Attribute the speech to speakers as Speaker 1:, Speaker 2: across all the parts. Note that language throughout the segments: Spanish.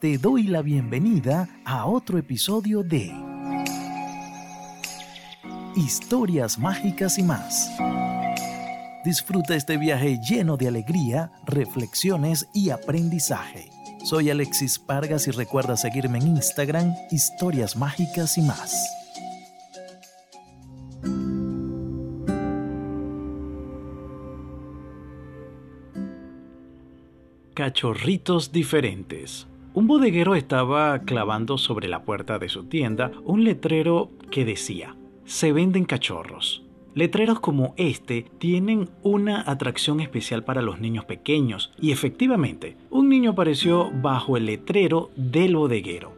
Speaker 1: te doy la bienvenida a otro episodio de Historias Mágicas y más. Disfruta este viaje lleno de alegría, reflexiones y aprendizaje. Soy Alexis Pargas y recuerda seguirme en Instagram, Historias Mágicas y más. Cachorritos diferentes. Un bodeguero estaba clavando sobre la puerta de su tienda un letrero que decía, se venden cachorros. Letreros como este tienen una atracción especial para los niños pequeños y efectivamente, un niño apareció bajo el letrero del bodeguero.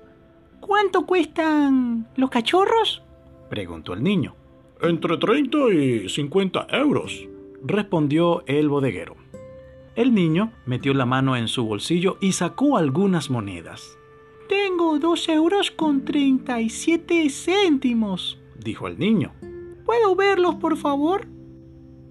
Speaker 2: ¿Cuánto cuestan los cachorros?
Speaker 1: preguntó el niño.
Speaker 3: Entre 30 y 50 euros,
Speaker 1: respondió el bodeguero. El niño metió la mano en su bolsillo y sacó algunas monedas.
Speaker 2: Tengo dos euros con 37 céntimos,
Speaker 1: dijo el niño.
Speaker 2: ¿Puedo verlos, por favor?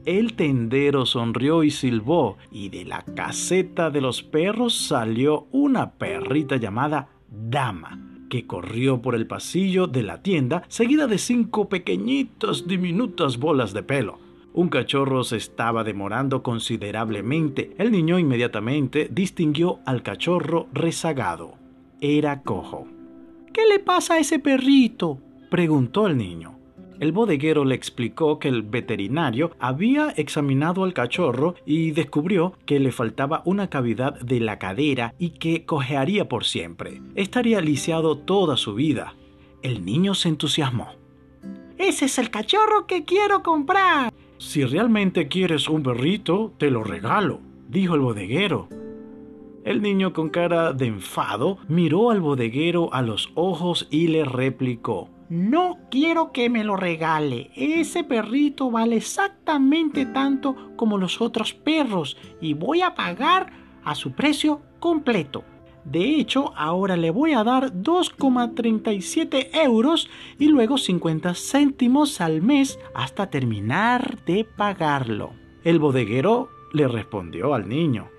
Speaker 1: El tendero sonrió y silbó, y de la caseta de los perros salió una perrita llamada Dama, que corrió por el pasillo de la tienda, seguida de cinco pequeñitas, diminutas bolas de pelo. Un cachorro se estaba demorando considerablemente. El niño inmediatamente distinguió al cachorro rezagado. Era cojo.
Speaker 2: ¿Qué le pasa a ese perrito?
Speaker 1: preguntó el niño. El bodeguero le explicó que el veterinario había examinado al cachorro y descubrió que le faltaba una cavidad de la cadera y que cojearía por siempre. Estaría lisiado toda su vida. El niño se entusiasmó.
Speaker 2: Ese es el cachorro que quiero comprar.
Speaker 3: Si realmente quieres un perrito, te lo regalo, dijo el bodeguero.
Speaker 1: El niño con cara de enfado miró al bodeguero a los ojos y le replicó.
Speaker 2: No quiero que me lo regale. Ese perrito vale exactamente tanto como los otros perros y voy a pagar a su precio completo. De hecho, ahora le voy a dar 2,37 euros y luego 50 céntimos al mes hasta terminar de pagarlo.
Speaker 1: El bodeguero le respondió al niño.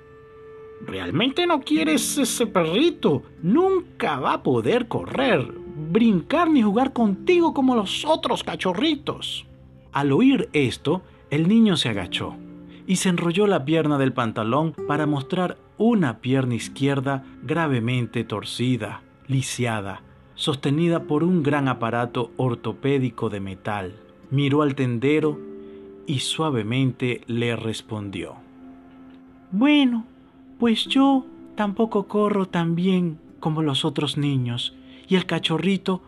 Speaker 3: ¿Realmente no quieres ese perrito? Nunca va a poder correr, brincar ni jugar contigo como los otros cachorritos.
Speaker 1: Al oír esto, el niño se agachó y se enrolló la pierna del pantalón para mostrar una pierna izquierda gravemente torcida, lisiada, sostenida por un gran aparato ortopédico de metal. Miró al tendero y suavemente le respondió.
Speaker 2: Bueno, pues yo tampoco corro tan bien como los otros niños y el cachorrito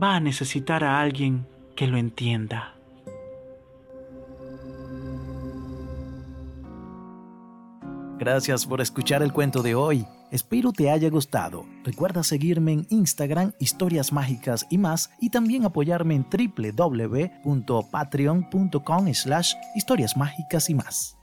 Speaker 2: va a necesitar a alguien que lo entienda.
Speaker 1: Gracias por escuchar el cuento de hoy. Espero te haya gustado. Recuerda seguirme en Instagram, historias mágicas y más, y también apoyarme en www.patreon.com slash historias mágicas y más.